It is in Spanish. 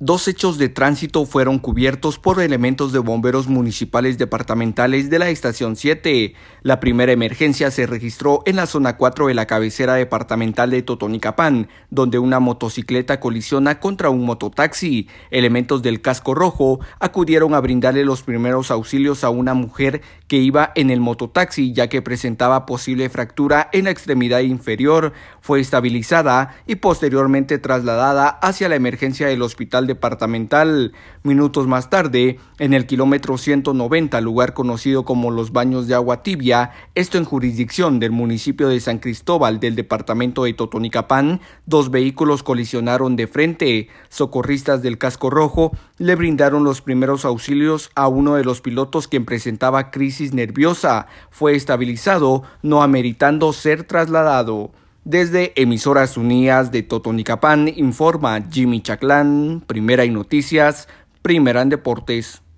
Dos hechos de tránsito fueron cubiertos por elementos de bomberos municipales departamentales de la estación 7. La primera emergencia se registró en la zona 4 de la cabecera departamental de Totonicapán, donde una motocicleta colisiona contra un mototaxi. Elementos del casco rojo acudieron a brindarle los primeros auxilios a una mujer que iba en el mototaxi ya que presentaba posible fractura en la extremidad inferior. Fue estabilizada y posteriormente trasladada hacia la emergencia del hospital departamental. Minutos más tarde, en el kilómetro 190, lugar conocido como los Baños de Agua Tibia, esto en jurisdicción del municipio de San Cristóbal del departamento de Totonicapán, dos vehículos colisionaron de frente. Socorristas del casco rojo le brindaron los primeros auxilios a uno de los pilotos quien presentaba crisis nerviosa. Fue estabilizado, no ameritando ser trasladado. Desde Emisoras Unidas de Totonicapán informa Jimmy Chaclán, Primera y Noticias, Primera en Deportes.